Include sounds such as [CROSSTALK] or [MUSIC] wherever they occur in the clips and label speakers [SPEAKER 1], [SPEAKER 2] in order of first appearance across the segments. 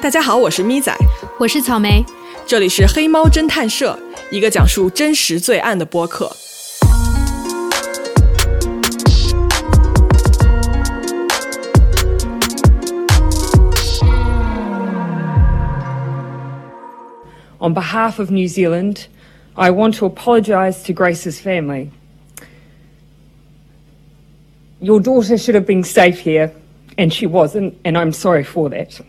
[SPEAKER 1] 大家好，我是咪仔，
[SPEAKER 2] 我是草莓，
[SPEAKER 1] 这里是黑猫侦探社，一个讲述真实罪案的播客。
[SPEAKER 3] On behalf of New Zealand, I want to apologise to Grace's family. Your daughter should have been safe here, and she wasn't, and I'm sorry for that.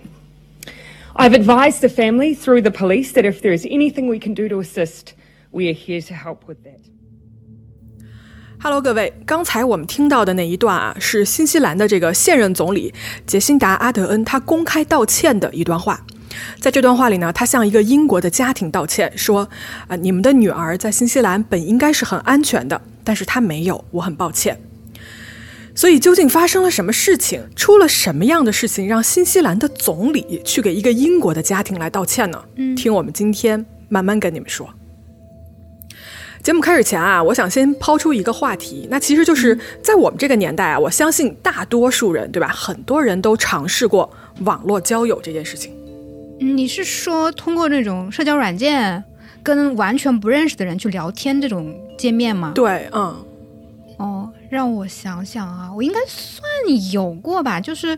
[SPEAKER 3] I've advised the family through the police that if there is anything we can do to assist, we are here to help with that.
[SPEAKER 1] Hello，各位，刚才我们听到的那一段啊，是新西兰的这个现任总理杰辛达·阿德恩他公开道歉的一段话。在这段话里呢，他向一个英国的家庭道歉，说：“啊，你们的女儿在新西兰本应该是很安全的，但是她没有，我很抱歉。”所以，究竟发生了什么事情？出了什么样的事情，让新西兰的总理去给一个英国的家庭来道歉呢？嗯，听我们今天慢慢跟你们说。节目开始前啊，我想先抛出一个话题，那其实就是在我们这个年代啊，我相信大多数人，对吧？很多人都尝试过网络交友这件事情。
[SPEAKER 2] 你是说通过那种社交软件跟完全不认识的人去聊天这种界面吗？
[SPEAKER 1] 对，嗯，
[SPEAKER 2] 哦，让我想想啊，我应该算有过吧，就是，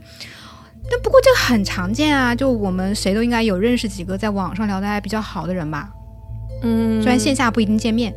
[SPEAKER 2] 但不过这个很常见啊，就我们谁都应该有认识几个在网上聊的还比较好的人吧，
[SPEAKER 1] 嗯，
[SPEAKER 2] 虽然线下不一定见面。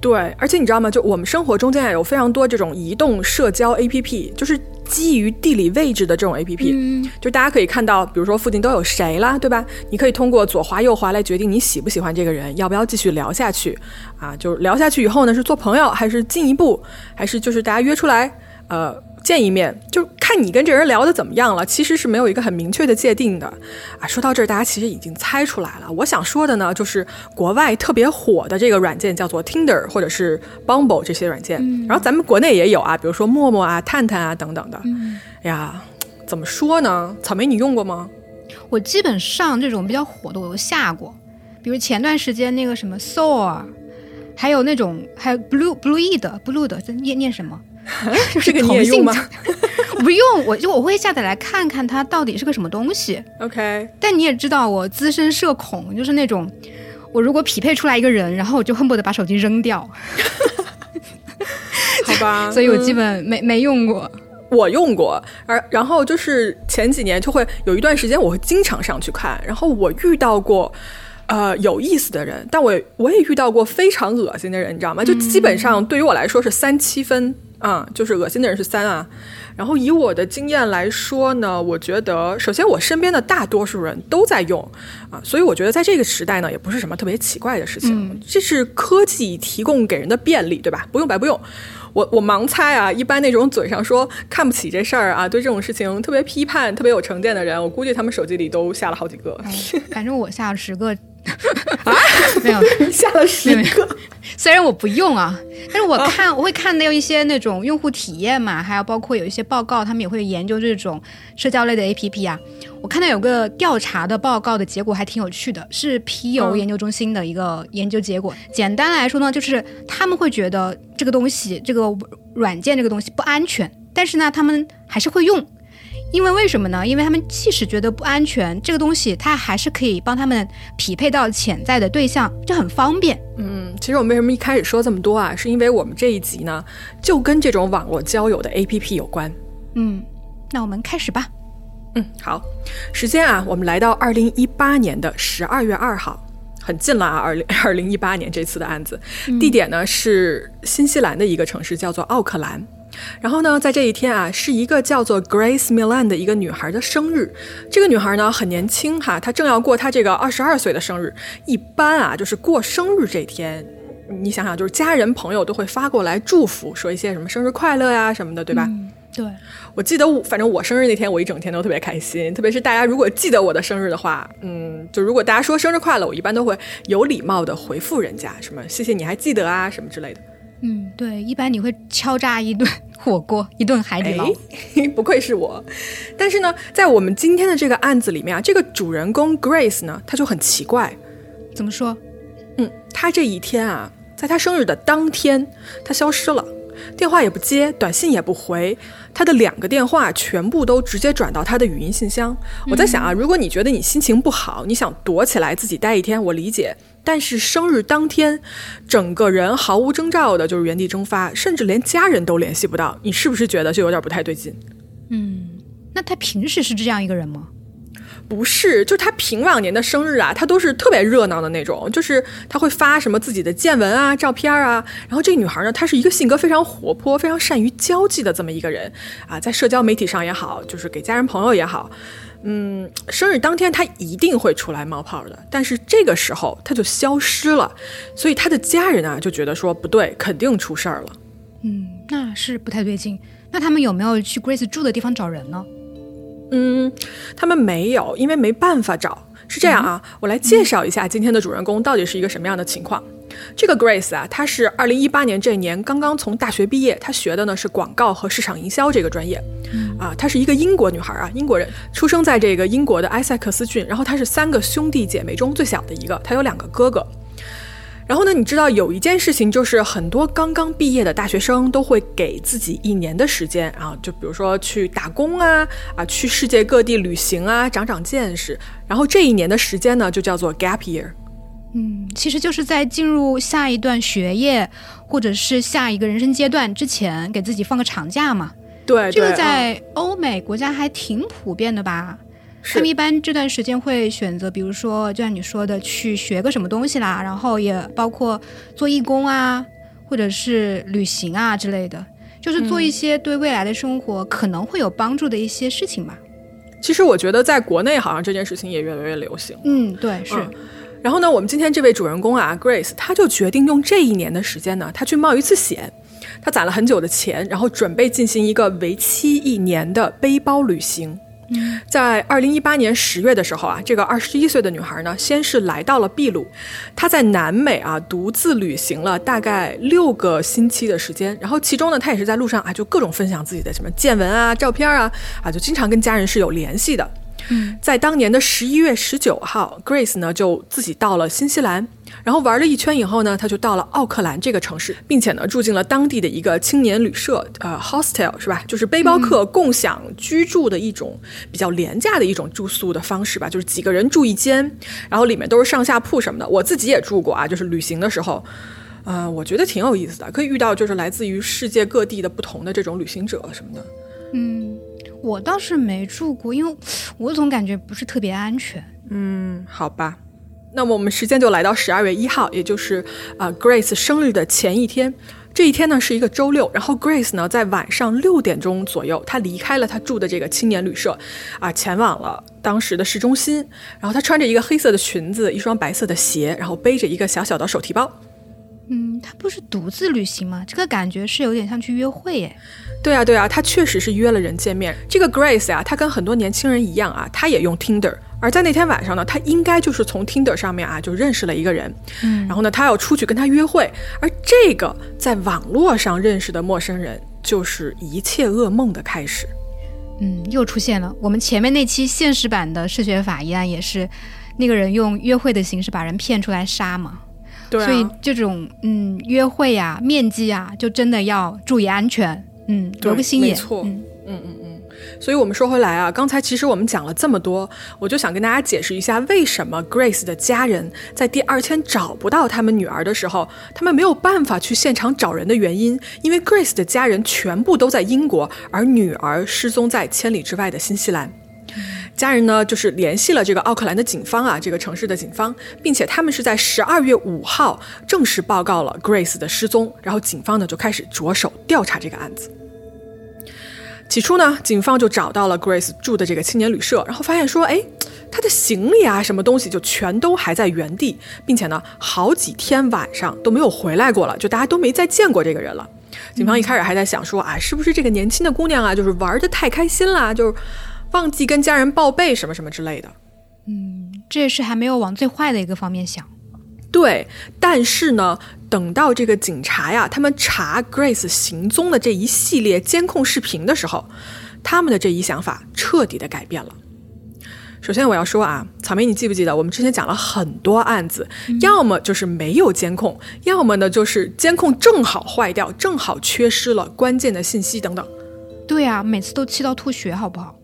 [SPEAKER 1] 对，而且你知道吗？就我们生活中间有非常多这种移动社交 APP，就是基于地理位置的这种 APP，就大家可以看到，比如说附近都有谁啦，对吧？你可以通过左滑右滑来决定你喜不喜欢这个人，要不要继续聊下去啊？就是聊下去以后呢，是做朋友，还是进一步，还是就是大家约出来，呃。见一面就看你跟这人聊的怎么样了，其实是没有一个很明确的界定的啊。说到这儿，大家其实已经猜出来了。我想说的呢，就是国外特别火的这个软件叫做 Tinder 或者是 Bumble 这些软件，然后咱们国内也有啊，比如说陌陌啊、探探啊等等的。哎呀，怎么说呢？草莓，你用过吗？
[SPEAKER 2] 我基本上这种比较火的我都下过，比如前段时间那个什么 Soul，还有那种还有 Blue Blue E 的 Blue 的，这念念什么？[LAUGHS]
[SPEAKER 1] 这个你也用吗？[LAUGHS]
[SPEAKER 2] 不用，我就我会下载来看看它到底是个什么东西。
[SPEAKER 1] OK，
[SPEAKER 2] 但你也知道我资深社恐，就是那种我如果匹配出来一个人，然后我就恨不得把手机扔掉。[LAUGHS]
[SPEAKER 1] 好吧，
[SPEAKER 2] 所以我基本没没用过。
[SPEAKER 1] 我用过，而然后就是前几年就会有一段时间，我会经常上去看。然后我遇到过呃有意思的人，但我我也遇到过非常恶心的人，你知道吗？就基本上对于我来说是三七分。啊，就是恶心的人是三啊，然后以我的经验来说呢，我觉得首先我身边的大多数人都在用啊，所以我觉得在这个时代呢，也不是什么特别奇怪的事情，这是科技提供给人的便利，对吧？不用白不用。我我盲猜啊，一般那种嘴上说看不起这事儿啊，对这种事情特别批判、特别有成见的人，我估计他们手机里都下了好几个。
[SPEAKER 2] 反正我下了十个。
[SPEAKER 1] 啊，[LAUGHS] [LAUGHS]
[SPEAKER 2] 没有
[SPEAKER 1] 下了十个，
[SPEAKER 2] 虽然我不用啊，但是我 [LAUGHS] 看我会看到一些那种用户体验嘛，还有包括有一些报告，他们也会研究这种社交类的 APP 啊。我看到有个调查的报告的结果还挺有趣的，是皮尤研究中心的一个研究结果。简单来说呢，就是他们会觉得这个东西，这个软件这个东西不安全，但是呢，他们还是会用。因为为什么呢？因为他们即使觉得不安全，这个东西它还是可以帮他们匹配到潜在的对象，这很方便。
[SPEAKER 1] 嗯，其实我们为什么一开始说这么多啊？是因为我们这一集呢，就跟这种网络交友的 APP 有关。
[SPEAKER 2] 嗯，那我们开始吧。
[SPEAKER 1] 嗯，好，时间啊，我们来到二零一八年的十二月二号，很近了啊。二零 [LAUGHS] 二零一八年这次的案子，地点呢是新西兰的一个城市，叫做奥克兰。然后呢，在这一天啊，是一个叫做 Grace Milan 的一个女孩的生日。这个女孩呢很年轻哈，她正要过她这个二十二岁的生日。一般啊，就是过生日这天，你想想，就是家人朋友都会发过来祝福，说一些什么生日快乐呀什么的，对吧？
[SPEAKER 2] 对，
[SPEAKER 1] 我记得，反正我生日那天，我一整天都特别开心。特别是大家如果记得我的生日的话，嗯，就如果大家说生日快乐，我一般都会有礼貌的回复人家，什么谢谢你还记得啊，什么之类的。
[SPEAKER 2] 嗯，对，一般你会敲诈一顿 [LAUGHS] 火锅，一顿海底捞。[LAUGHS]
[SPEAKER 1] 不愧是我。但是呢，在我们今天的这个案子里面啊，这个主人公 Grace 呢，他就很奇怪。
[SPEAKER 2] 怎么说？
[SPEAKER 1] 嗯，他这一天啊，在他生日的当天，他消失了。电话也不接，短信也不回，他的两个电话全部都直接转到他的语音信箱。我在想啊，如果你觉得你心情不好，你想躲起来自己待一天，我理解。但是生日当天，整个人毫无征兆的就是原地蒸发，甚至连家人都联系不到，你是不是觉得就有点不太对劲？
[SPEAKER 2] 嗯，那他平时是这样一个人吗？
[SPEAKER 1] 不是，就他平往年的生日啊，他都是特别热闹的那种，就是他会发什么自己的见闻啊、照片啊。然后这个女孩呢，她是一个性格非常活泼、非常善于交际的这么一个人啊，在社交媒体上也好，就是给家人朋友也好。嗯，生日当天他一定会出来冒泡的，但是这个时候他就消失了，所以他的家人啊就觉得说不对，肯定出事儿了。
[SPEAKER 2] 嗯，那是不太对劲。那他们有没有去 Grace 住的地方找人呢？
[SPEAKER 1] 嗯，他们没有，因为没办法找。是这样啊，我来介绍一下今天的主人公到底是一个什么样的情况。这个 Grace 啊，她是二零一八年这一年刚刚从大学毕业，她学的呢是广告和市场营销这个专业。啊，她是一个英国女孩啊，英国人，出生在这个英国的埃塞克斯郡，然后她是三个兄弟姐妹中最小的一个，她有两个哥哥。然后呢，你知道有一件事情，就是很多刚刚毕业的大学生都会给自己一年的时间啊，就比如说去打工啊，啊，去世界各地旅行啊，长长见识。然后这一年的时间呢，就叫做 gap year。
[SPEAKER 2] 嗯，其实就是在进入下一段学业或者是下一个人生阶段之前，给自己放个长假嘛。
[SPEAKER 1] 对，
[SPEAKER 2] 这个在欧美国家还挺普遍的吧？他们一般这段时间会选择，比如说，就像你说的，去学个什么东西啦，然后也包括做义工啊，或者是旅行啊之类的，就是做一些对未来的生活可能会有帮助的一些事情吧。
[SPEAKER 1] 其实我觉得在国内好像这件事情也越来越流行。
[SPEAKER 2] 嗯，对，是。
[SPEAKER 1] 然后呢，我们今天这位主人公啊，Grace，他就决定用这一年的时间呢，他去冒一次险。他攒了很久的钱，然后准备进行一个为期一年的背包旅行。在二零一八年十月的时候啊，这个二十一岁的女孩呢，先是来到了秘鲁，她在南美啊独自旅行了大概六个星期的时间，然后其中呢，她也是在路上啊，就各种分享自己的什么见闻啊、照片啊，啊，就经常跟家人是有联系的。在当年的十一月十九号，Grace 呢就自己到了新西兰，然后玩了一圈以后呢，他就到了奥克兰这个城市，并且呢住进了当地的一个青年旅社，呃，hostel 是吧？就是背包客共享居住的一种比较廉价的一种住宿的方式吧，就是几个人住一间，然后里面都是上下铺什么的。我自己也住过啊，就是旅行的时候，呃，我觉得挺有意思的，可以遇到就是来自于世界各地的不同的这种旅行者什么的，
[SPEAKER 2] 嗯。我倒是没住过，因为我总感觉不是特别安全。
[SPEAKER 1] 嗯，好吧，那么我们时间就来到十二月一号，也就是啊 Grace 生日的前一天。这一天呢是一个周六，然后 Grace 呢在晚上六点钟左右，她离开了她住的这个青年旅社，啊，前往了当时的市中心。然后她穿着一个黑色的裙子，一双白色的鞋，然后背着一个小小的手提包。
[SPEAKER 2] 嗯，他不是独自旅行吗？这个感觉是有点像去约会耶。
[SPEAKER 1] 对啊，对啊，他确实是约了人见面。这个 Grace 啊，他跟很多年轻人一样啊，他也用 Tinder。而在那天晚上呢，他应该就是从 Tinder 上面啊就认识了一个人，嗯，然后呢，他要出去跟他约会。而这个在网络上认识的陌生人，就是一切噩梦的开始。
[SPEAKER 2] 嗯，又出现了。我们前面那期现实版的嗜血法一案也是，那个人用约会的形式把人骗出来杀嘛。
[SPEAKER 1] 对，
[SPEAKER 2] 所以这种嗯约会呀、面基啊，就真的要注意安全。嗯，留个心眼。
[SPEAKER 1] 没错，嗯嗯嗯嗯。所以我们说回来啊，刚才其实我们讲了这么多，我就想跟大家解释一下，为什么 Grace 的家人在第二天找不到他们女儿的时候，他们没有办法去现场找人的原因。因为 Grace 的家人全部都在英国，而女儿失踪在千里之外的新西兰。家人呢，就是联系了这个奥克兰的警方啊，这个城市的警方，并且他们是在十二月五号正式报告了 Grace 的失踪，然后警方呢就开始着手调查这个案子。起初呢，警方就找到了 Grace 住的这个青年旅社，然后发现说，哎，他的行李啊，什么东西就全都还在原地，并且呢，好几天晚上都没有回来过了，就大家都没再见过这个人了。警方一开始还在想说，啊，是不是这个年轻的姑娘啊，就是玩的太开心了，就是。忘记跟家人报备什么什么之类的，
[SPEAKER 2] 嗯，这也是还没有往最坏的一个方面想。
[SPEAKER 1] 对，但是呢，等到这个警察呀，他们查 Grace 行踪的这一系列监控视频的时候，他们的这一想法彻底的改变了。首先我要说啊，草莓，你记不记得我们之前讲了很多案子，要么就是没有监控，要么呢就是监控正好坏掉，正好缺失了关键的信息等等。
[SPEAKER 2] 对啊，每次都气到吐血，好不好？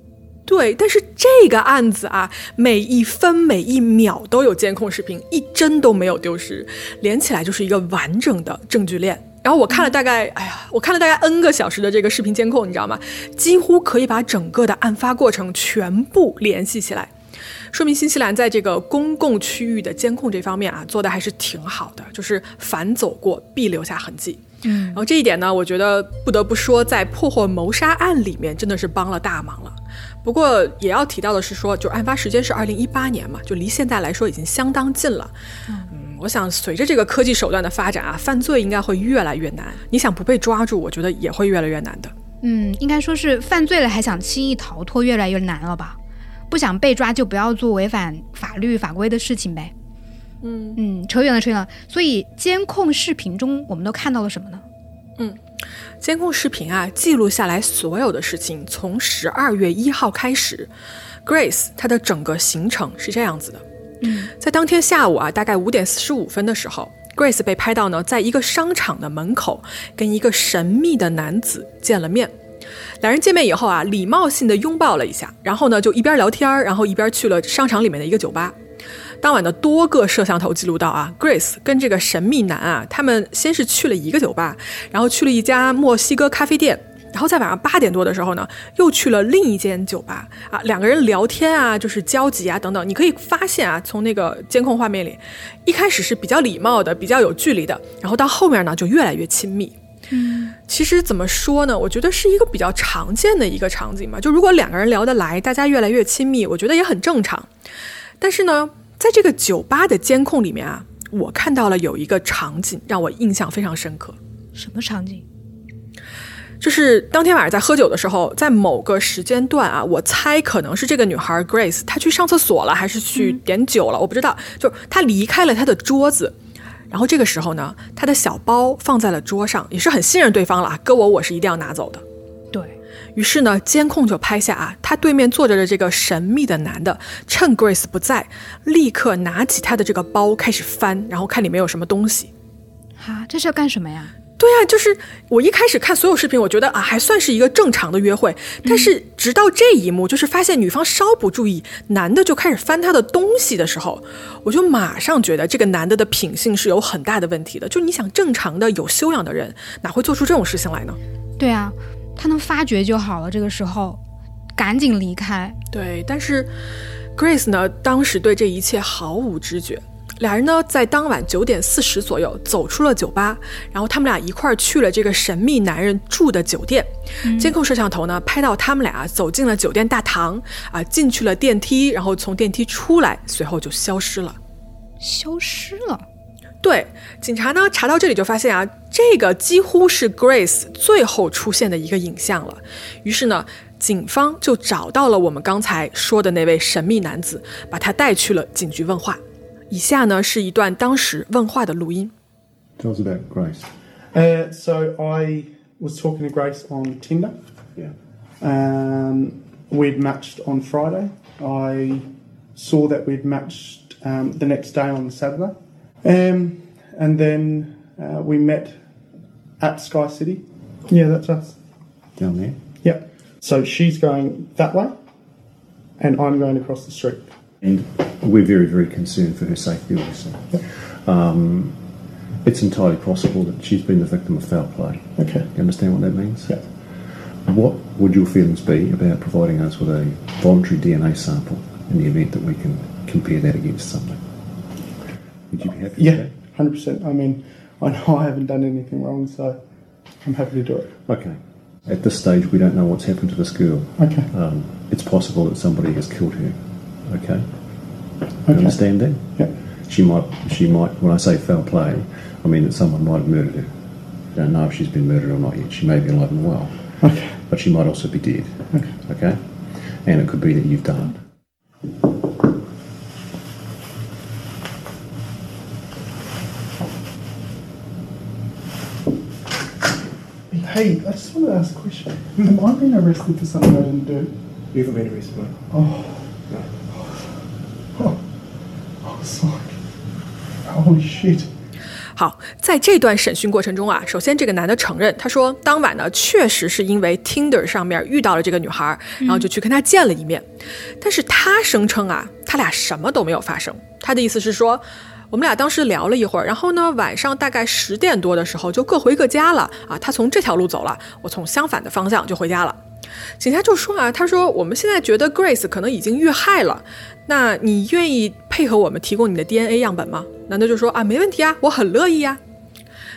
[SPEAKER 1] 对，但是这个案子啊，每一分每一秒都有监控视频，一帧都没有丢失，连起来就是一个完整的证据链。然后我看了大概，哎呀，我看了大概 N 个小时的这个视频监控，你知道吗？几乎可以把整个的案发过程全部联系起来，说明新西兰在这个公共区域的监控这方面啊，做的还是挺好的，就是凡走过必留下痕迹。
[SPEAKER 2] 嗯，
[SPEAKER 1] 然后这一点呢，我觉得不得不说，在破获谋杀案里面真的是帮了大忙了。不过也要提到的是说，就案发时间是二零一八年嘛，就离现在来说已经相当近了。嗯。我想，随着这个科技手段的发展啊，犯罪应该会越来越难。你想不被抓住，我觉得也会越来越难的。
[SPEAKER 2] 嗯，应该说是犯罪了还想轻易逃脱，越来越难了吧？不想被抓就不要做违反法律法规的事情呗。
[SPEAKER 1] 嗯
[SPEAKER 2] 嗯，扯远了，扯远了。所以监控视频中我们都看到了什么呢？
[SPEAKER 1] 嗯，监控视频啊，记录下来所有的事情，从十二月一号开始，Grace 她的整个行程是这样子的。嗯在当天下午啊，大概五点四十五分的时候，Grace 被拍到呢，在一个商场的门口跟一个神秘的男子见了面。两人见面以后啊，礼貌性的拥抱了一下，然后呢就一边聊天然后一边去了商场里面的一个酒吧。当晚的多个摄像头记录到啊，Grace 跟这个神秘男啊，他们先是去了一个酒吧，然后去了一家墨西哥咖啡店。然后在晚上八点多的时候呢，又去了另一间酒吧啊，两个人聊天啊，就是交集啊等等，你可以发现啊，从那个监控画面里，一开始是比较礼貌的，比较有距离的，然后到后面呢就越来越亲密。
[SPEAKER 2] 嗯，
[SPEAKER 1] 其实怎么说呢，我觉得是一个比较常见的一个场景嘛，就如果两个人聊得来，大家越来越亲密，我觉得也很正常。但是呢，在这个酒吧的监控里面啊，我看到了有一个场景让我印象非常深刻。
[SPEAKER 2] 什么场景？
[SPEAKER 1] 就是当天晚上在喝酒的时候，在某个时间段啊，我猜可能是这个女孩 Grace 她去上厕所了，还是去点酒了，我不知道。就是她离开了她的桌子，然后这个时候呢，她的小包放在了桌上，也是很信任对方了啊，搁我我是一定要拿走的。
[SPEAKER 2] 对
[SPEAKER 1] 于是呢，监控就拍下啊，他对面坐着的这个神秘的男的，趁 Grace 不在，立刻拿起他的这个包开始翻，然后看里面有什么东西。
[SPEAKER 2] 哈，这是要干什么呀？
[SPEAKER 1] 对呀，就是我一开始看所有视频，我觉得啊还算是一个正常的约会，但是直到这一幕，就是发现女方稍不注意，男的就开始翻她的东西的时候，我就马上觉得这个男的的品性是有很大的问题的。就你想正常的有修养的人，哪会做出这种事情来呢？
[SPEAKER 2] 对啊，他能发觉就好了。这个时候，赶紧离开。
[SPEAKER 1] 对，但是 Grace 呢，当时对这一切毫无知觉。俩人呢，在当晚九点四十左右走出了酒吧，然后他们俩一块儿去了这个神秘男人住的酒店。监控摄像头呢，拍到他们俩走进了酒店大堂，啊，进去了电梯，然后从电梯出来，随后就消失了。
[SPEAKER 2] 消失了。
[SPEAKER 1] 对，警察呢查到这里就发现啊，这个几乎是 Grace 最后出现的一个影像了。于是呢，警方就找到了我们刚才说的那位神秘男子，把他带去了警局问话。以下呢是一段当时问话的录音。
[SPEAKER 4] Tell us about Grace.
[SPEAKER 5] Uh, so I was talking to Grace on Tinder.
[SPEAKER 4] Yeah.
[SPEAKER 5] Um, we'd matched on Friday. I saw that we'd matched um, the next day on Saturday. Um, and then uh, we met at Sky City. Yeah, that's us.
[SPEAKER 4] Down there.
[SPEAKER 5] Yep. So she's going that way, and I'm going across the street.
[SPEAKER 4] And we're very, very concerned for her safety, obviously. Um, it's entirely possible that she's been the victim of foul play.
[SPEAKER 5] Okay.
[SPEAKER 4] You understand what that means?
[SPEAKER 5] Yeah.
[SPEAKER 4] What would your feelings be about providing us with a voluntary DNA sample in the event that we can compare that against something? Would you be happy
[SPEAKER 5] Yeah, hundred percent. I mean, I know I haven't done anything wrong, so I'm happy to do it.
[SPEAKER 4] Okay. At this stage, we don't know what's happened to this girl.
[SPEAKER 5] Okay.
[SPEAKER 4] Um, it's possible that somebody has killed her. Okay. You
[SPEAKER 5] Okay.
[SPEAKER 4] understand that?
[SPEAKER 5] Yeah.
[SPEAKER 4] She might, she might, when I say foul play, I mean that someone might have murdered her. We don't know if she's been murdered or not yet. She may be alive and well,
[SPEAKER 5] Okay.
[SPEAKER 4] but she might also be dead.
[SPEAKER 5] Okay.
[SPEAKER 4] Okay? And it could be that you've done it.
[SPEAKER 5] Hey, I just want to ask a question. Am I being arrested for something I didn't do?
[SPEAKER 6] You haven't been arrested, mate.
[SPEAKER 5] Oh,
[SPEAKER 6] No.
[SPEAKER 5] was like, holy shit.
[SPEAKER 1] 好，在这段审讯过程中啊，首先这个男的承认，他说当晚呢确实是因为 Tinder 上面遇到了这个女孩，然后就去跟她见了一面，但是他声称啊，他俩什么都没有发生。他的意思是说，我们俩当时聊了一会儿，然后呢晚上大概十点多的时候就各回各家了啊，他从这条路走了，我从相反的方向就回家了。警察就说啊，他说我们现在觉得 Grace 可能已经遇害了，那你愿意配合我们提供你的 DNA 样本吗？男的就说啊，没问题啊，我很乐意呀。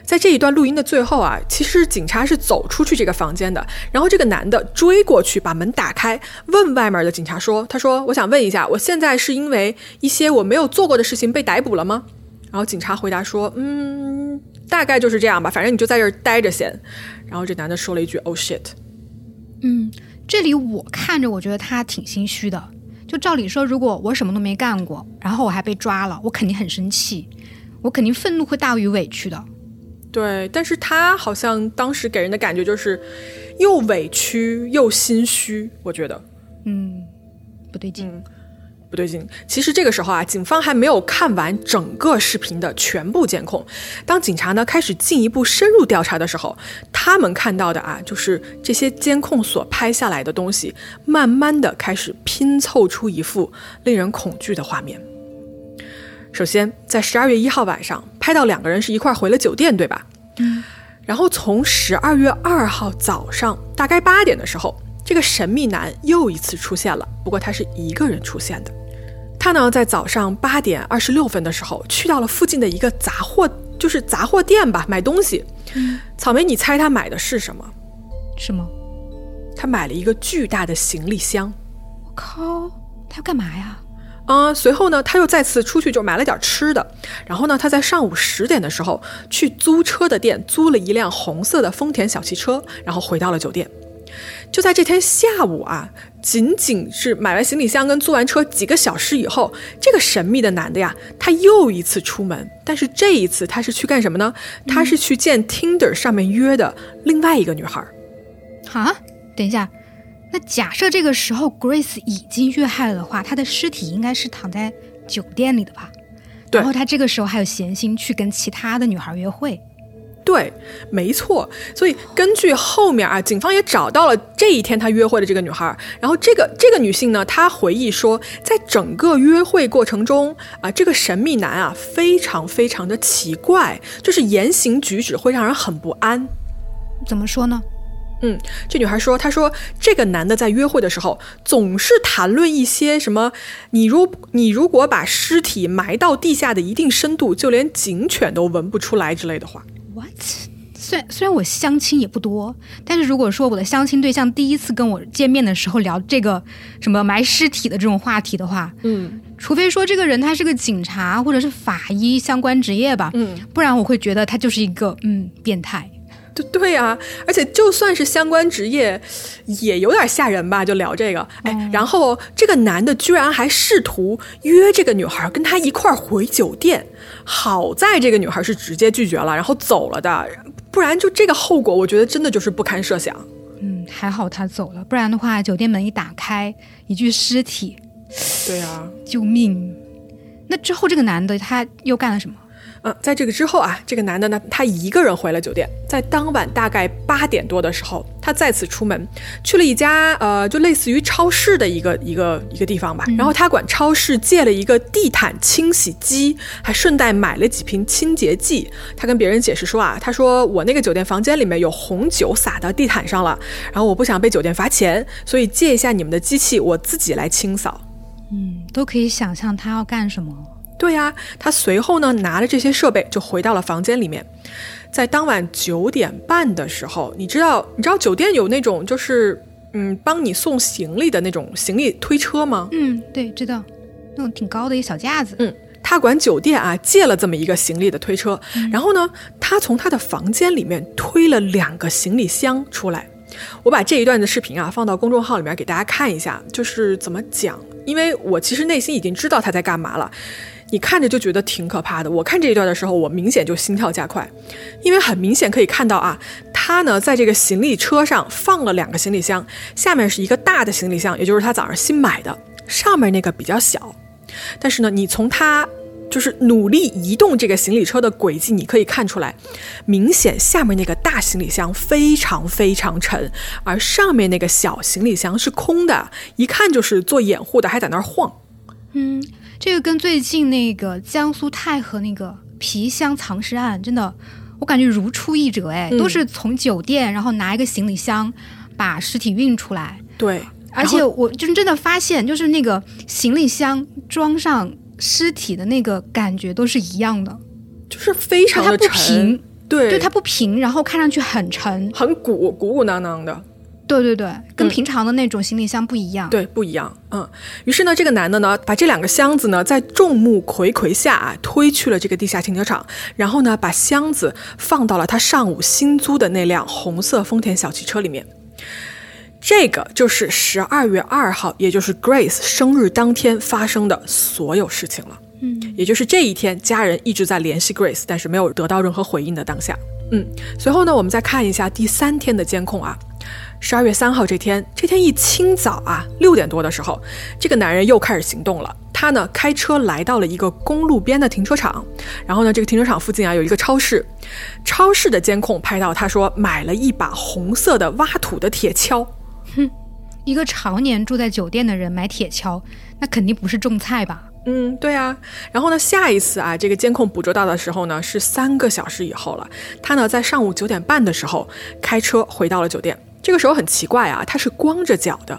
[SPEAKER 1] 在这一段录音的最后啊，其实警察是走出去这个房间的，然后这个男的追过去把门打开，问外面的警察说，他说我想问一下，我现在是因为一些我没有做过的事情被逮捕了吗？然后警察回答说，嗯，大概就是这样吧，反正你就在这儿待着先。然后这男的说了一句，Oh shit。
[SPEAKER 2] 嗯，这里我看着，我觉得他挺心虚的。就照理说，如果我什么都没干过，然后我还被抓了，我肯定很生气，我肯定愤怒会大于委屈的。
[SPEAKER 1] 对，但是他好像当时给人的感觉就是又委屈又心虚，我觉得，
[SPEAKER 2] 嗯，不对劲。
[SPEAKER 1] 不对劲。其实这个时候啊，警方还没有看完整个视频的全部监控。当警察呢开始进一步深入调查的时候，他们看到的啊，就是这些监控所拍下来的东西，慢慢的开始拼凑出一幅令人恐惧的画面。首先，在十二月一号晚上，拍到两个人是一块回了酒店，对吧？
[SPEAKER 2] 嗯。
[SPEAKER 1] 然后从十二月二号早上大概八点的时候。这个神秘男又一次出现了，不过他是一个人出现的。他呢，在早上八点二十六分的时候，去到了附近的一个杂货，就是杂货店吧，买东西。嗯草莓，你猜他买的是什么？
[SPEAKER 2] 什么？
[SPEAKER 1] 他买了一个巨大的行李箱。
[SPEAKER 2] 我靠，他要干嘛呀？
[SPEAKER 1] 啊，随后呢，他又再次出去就买了点吃的。然后呢，他在上午十点的时候去租车的店租了一辆红色的丰田小汽车，然后回到了酒店。就在这天下午啊，仅仅是买完行李箱跟租完车几个小时以后，这个神秘的男的呀，他又一次出门，但是这一次他是去干什么呢？他是去见 Tinder 上面约的另外一个女孩。
[SPEAKER 2] 哈，等一下，那假设这个时候 Grace 已经遇害了的话，她的尸体应该是躺在酒店里的吧？
[SPEAKER 1] 对。
[SPEAKER 2] 然后她这个时候还有闲心去跟其他的女孩约会。
[SPEAKER 1] 对，没错。所以根据后面啊，警方也找到了这一天他约会的这个女孩。然后这个这个女性呢，她回忆说，在整个约会过程中啊，这个神秘男啊，非常非常的奇怪，就是言行举止会让人很不安。
[SPEAKER 2] 怎么说呢？
[SPEAKER 1] 嗯，这女孩说，她说这个男的在约会的时候总是谈论一些什么，你如你如果把尸体埋到地下的一定深度，就连警犬都闻不出来之类的话。
[SPEAKER 2] What？虽然虽然我相亲也不多，但是如果说我的相亲对象第一次跟我见面的时候聊这个什么埋尸体的这种话题的话，
[SPEAKER 1] 嗯，
[SPEAKER 2] 除非说这个人他是个警察或者是法医相关职业吧，
[SPEAKER 1] 嗯，
[SPEAKER 2] 不然我会觉得他就是一个嗯变态。
[SPEAKER 1] 对对啊，而且就算是相关职业，也有点吓人吧？就聊这个，哎，然后这个男的居然还试图约这个女孩跟他一块儿回酒店，好在这个女孩是直接拒绝了，然后走了的，不然就这个后果，我觉得真的就是不堪设想。
[SPEAKER 2] 嗯，还好他走了，不然的话，酒店门一打开，一具尸体，
[SPEAKER 1] 对啊，
[SPEAKER 2] 救命！那之后这个男的他又干了什么？
[SPEAKER 1] 嗯，在这个之后啊，这个男的呢，他一个人回了酒店。在当晚大概八点多的时候，他再次出门，去了一家呃，就类似于超市的一个一个一个地方吧。然后他管超市借了一个地毯清洗机，还顺带买了几瓶清洁剂。他跟别人解释说啊，他说我那个酒店房间里面有红酒洒到地毯上了，然后我不想被酒店罚钱，所以借一下你们的机器，我自己来清扫。
[SPEAKER 2] 嗯，都可以想象他要干什么。
[SPEAKER 1] 对呀，他随后呢拿着这些设备就回到了房间里面，在当晚九点半的时候，你知道你知道酒店有那种就是嗯帮你送行李的那种行李推车吗？
[SPEAKER 2] 嗯，对，知道，那种挺高的一小架子。
[SPEAKER 1] 嗯，他管酒店啊借了这么一个行李的推车，然后呢，他从他的房间里面推了两个行李箱出来。我把这一段的视频啊放到公众号里面给大家看一下，就是怎么讲，因为我其实内心已经知道他在干嘛了。你看着就觉得挺可怕的。我看这一段的时候，我明显就心跳加快，因为很明显可以看到啊，他呢在这个行李车上放了两个行李箱，下面是一个大的行李箱，也就是他早上新买的，上面那个比较小。但是呢，你从他就是努力移动这个行李车的轨迹，你可以看出来，明显下面那个大行李箱非常非常沉，而上面那个小行李箱是空的，一看就是做掩护的，还在那儿晃。
[SPEAKER 2] 嗯，这个跟最近那个江苏太和那个皮箱藏尸案，真的，我感觉如出一辙哎，都是从酒店然后拿一个行李箱把尸体运出来。
[SPEAKER 1] 对，
[SPEAKER 2] 而且我真真的发现，就是那个行李箱装上尸体的那个感觉都是一样的，
[SPEAKER 1] 就是非常的
[SPEAKER 2] 它不平，
[SPEAKER 1] 对，
[SPEAKER 2] 对，它不平，然后看上去很沉，
[SPEAKER 1] 很鼓鼓鼓囊囊的。
[SPEAKER 2] 对对对，跟平常的那种行李箱不一样。
[SPEAKER 1] 对，不一样。嗯，于是呢，这个男的呢，把这两个箱子呢，在众目睽睽下啊，推去了这个地下停车场，然后呢，把箱子放到了他上午新租的那辆红色丰田小汽车里面。这个就是十二月二号，也就是 Grace 生日当天发生的所有事情了。
[SPEAKER 2] 嗯，
[SPEAKER 1] 也就是这一天，家人一直在联系 Grace，但是没有得到任何回应的当下。嗯，随后呢，我们再看一下第三天的监控啊。十二月三号这天，这天一清早啊，六点多的时候，这个男人又开始行动了。他呢，开车来到了一个公路边的停车场，然后呢，这个停车场附近啊有一个超市，超市的监控拍到他说买了一把红色的挖土的铁锹。
[SPEAKER 2] 哼，一个常年住在酒店的人买铁锹，那肯定不是种菜吧？
[SPEAKER 1] 嗯，对啊。然后呢，下一次啊，这个监控捕捉到的时候呢，是三个小时以后了。他呢，在上午九点半的时候开车回到了酒店。这个时候很奇怪啊，他是光着脚的，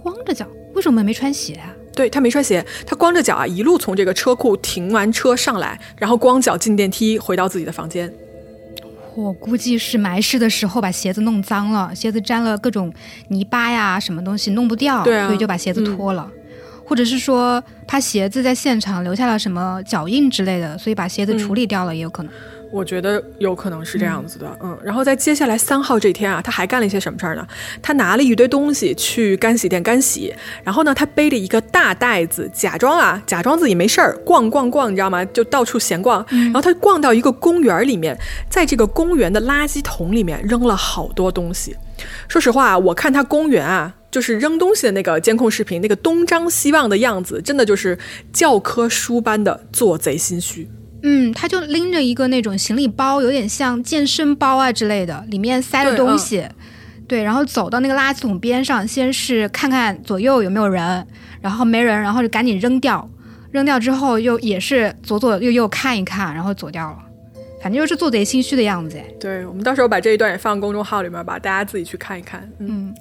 [SPEAKER 2] 光着脚，为什么没穿鞋啊？
[SPEAKER 1] 对他没穿鞋，他光着脚啊，一路从这个车库停完车上来，然后光脚进电梯回到自己的房间。
[SPEAKER 2] 我估计是埋尸的时候把鞋子弄脏了，鞋子沾了各种泥巴呀，什么东西弄不掉，
[SPEAKER 1] 对啊，
[SPEAKER 2] 所以就把鞋子脱了，或者是说他鞋子在现场留下了什么脚印之类的，所以把鞋子处理掉了也有可能。
[SPEAKER 1] 我觉得有可能是这样子的，嗯，然后在接下来三号这天啊，他还干了一些什么事儿呢？他拿了一堆东西去干洗店干洗，然后呢，他背着一个大袋子，假装啊，假装自己没事儿，逛逛逛，你知道吗？就到处闲逛。然后他逛到一个公园里面，在这个公园的垃圾桶里面扔了好多东西。说实话，我看他公园啊，就是扔东西的那个监控视频，那个东张西望的样子，真的就是教科书般的做贼心虚。
[SPEAKER 2] 嗯，他就拎着一个那种行李包，有点像健身包啊之类的，里面塞了东西。对，然后走到那个垃圾桶边上，先是看看左右有没有人，然后没人，然后就赶紧扔掉。扔掉之后又也是左左右右看一看，然后走掉了。反正就是做贼心虚的样子。
[SPEAKER 1] 对，我们到时候把这一段也放公众号里面吧，大家自己去看一看。嗯。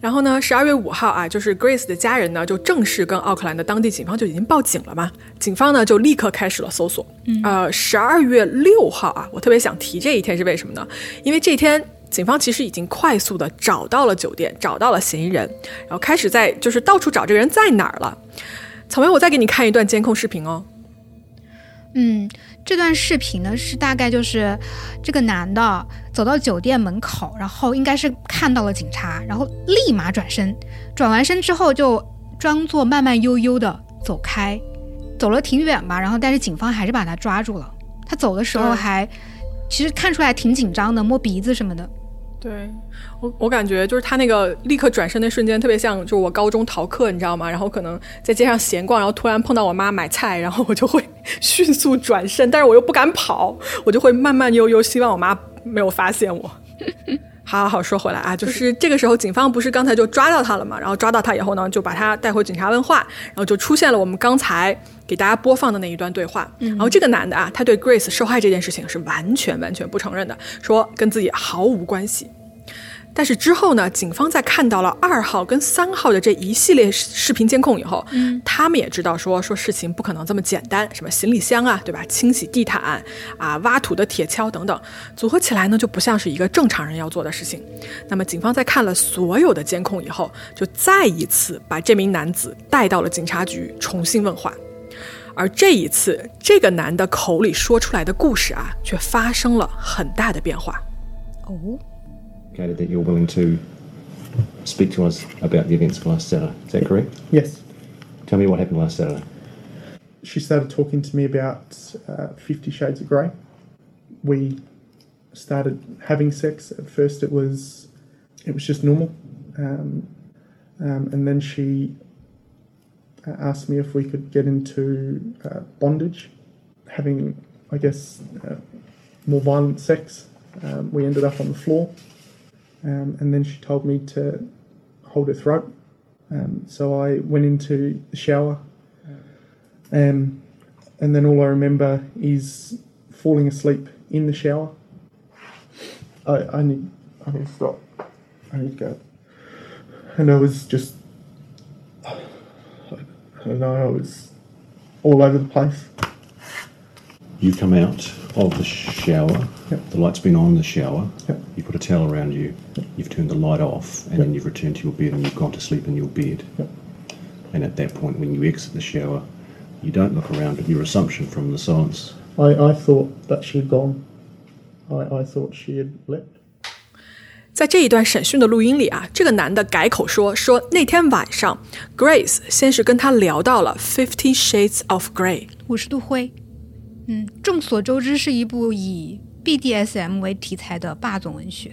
[SPEAKER 1] 然后呢，十二月五号啊，就是 Grace 的家人呢，就正式跟奥克兰的当地警方就已经报警了嘛。警方呢就立刻开始了搜索。呃，十二月六号啊，我特别想提这一天是为什么呢？因为这一天警方其实已经快速的找到了酒店，找到了嫌疑人，然后开始在就是到处找这个人在哪儿了。草莓，我再给你看一段监控视频哦。
[SPEAKER 2] 嗯。这段视频呢，是大概就是这个男的走到酒店门口，然后应该是看到了警察，然后立马转身，转完身之后就装作慢慢悠悠的走开，走了挺远吧，然后但是警方还是把他抓住了。他走的时候还其实看出来挺紧张的，摸鼻子什么的。
[SPEAKER 1] 对我，我感觉就是他那个立刻转身那瞬间，特别像就是我高中逃课，你知道吗？然后可能在街上闲逛，然后突然碰到我妈买菜，然后我就会 [LAUGHS] 迅速转身，但是我又不敢跑，我就会慢慢悠悠，希望我妈没有发现我。[LAUGHS] 好好好，说回来啊，就是这个时候，警方不是刚才就抓到他了嘛？然后抓到他以后呢，就把他带回警察问话，然后就出现了我们刚才给大家播放的那一段对话。然后这个男的啊，他对 Grace 受害这件事情是完全完全不承认的，说跟自己毫无关系。但是之后呢？警方在看到了二号跟三号的这一系列视频监控以后，嗯，他们也知道说说事情不可能这么简单，什么行李箱啊，对吧？清洗地毯啊，挖土的铁锹等等，组合起来呢就不像是一个正常人要做的事情。那么警方在看了所有的监控以后，就再一次把这名男子带到了警察局重新问话，而这一次这个男的口里说出来的故事啊，却发生了很大的变化。
[SPEAKER 2] 哦。
[SPEAKER 4] That you're willing to speak to us about the events of last Saturday. Is that correct?
[SPEAKER 5] Yes.
[SPEAKER 4] Tell me what happened last Saturday.
[SPEAKER 5] She started talking to me about uh, Fifty Shades of Grey. We started having sex. At first, it was it was just normal, um, um, and then she uh, asked me if we could get into uh, bondage having, I guess, uh, more violent sex. Um, we ended up on the floor, um, and then she told me to hold her throat. Um, so I went into the shower, um, and then all I remember is falling asleep in the shower. I, I need, I need to stop. I need to go. And I was just, I don't know, I was all over the place.
[SPEAKER 4] You come out of the shower.
[SPEAKER 5] Yep.
[SPEAKER 4] The light's been on in the shower.
[SPEAKER 5] Yep.
[SPEAKER 4] You put a towel around you. You've turned the light off, and then you've returned to your bed and you've gone to sleep in your bed.
[SPEAKER 5] Yep.
[SPEAKER 4] And at that point, when you exit the shower, you don't look around. But your assumption from the silence
[SPEAKER 5] I, I thought that she had gone. I, I thought she had left.
[SPEAKER 1] 在这一段审讯的录音里啊，这个男的改口说说那天晚上，Grace 先是跟他聊到了《Fifty Shades of Grey》，
[SPEAKER 2] 五十度灰， 嗯，众所周知是一部以 BDSM 为题材的霸总文学，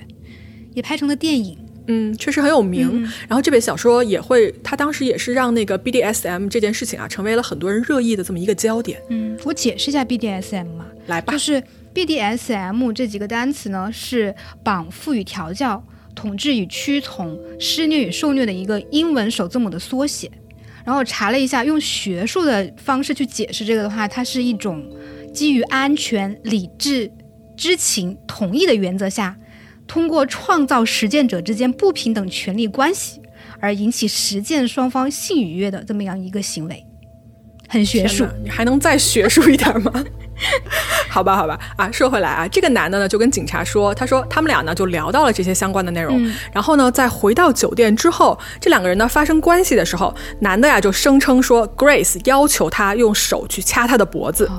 [SPEAKER 2] 也拍成了电影。
[SPEAKER 1] 嗯，确实很有名。然后这本小说也会，他当时也是让那个 BDSM 这件事情啊，成为了很多人热议的这么一个焦点。
[SPEAKER 2] 嗯，我解释一下 BDSM 嘛，
[SPEAKER 1] 来吧
[SPEAKER 2] 就，是 BDSM 这几个单词呢，是绑缚与调教、统治与屈从、施虐与受虐的一个英文首字母的缩写。然后我查了一下，用学术的方式去解释这个的话，它是一种基于安全、理智、知情、同意的原则下，通过创造实践者之间不平等权利关系，而引起实践双方性愉悦的这么样一个行为，很学术。
[SPEAKER 1] 你还能再学术一点吗？[LAUGHS] 好吧，好吧，啊，说回来啊，这个男的呢就跟警察说，他说他们俩呢就聊到了这些相关的内容，然后呢，在回到酒店之后，这两个人呢发生关系的时候，男的呀就声称说 Grace 要求他用手去掐他的脖子。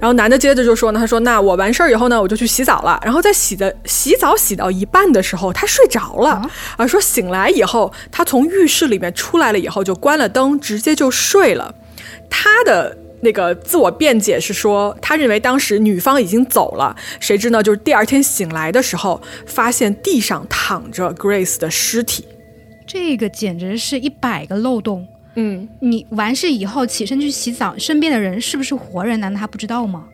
[SPEAKER 1] 然后男的接着就说呢，他说：“那我完事儿以后呢，我就去洗澡了。然后在洗的洗澡洗到一半的时候，他睡着了。啊，说醒来以后，他从浴室里面出来了以后，就关了灯，直接就睡了。他的那个自我辩解是说，他认为当时女方已经走了，谁知呢，就是第二天醒来的时候，发现地上躺着 Grace 的尸体。
[SPEAKER 2] 这个简直是一百个漏洞。
[SPEAKER 1] 嗯，
[SPEAKER 2] 你完事以后起身去洗澡，身边的人是不是活人？难道他不知道吗？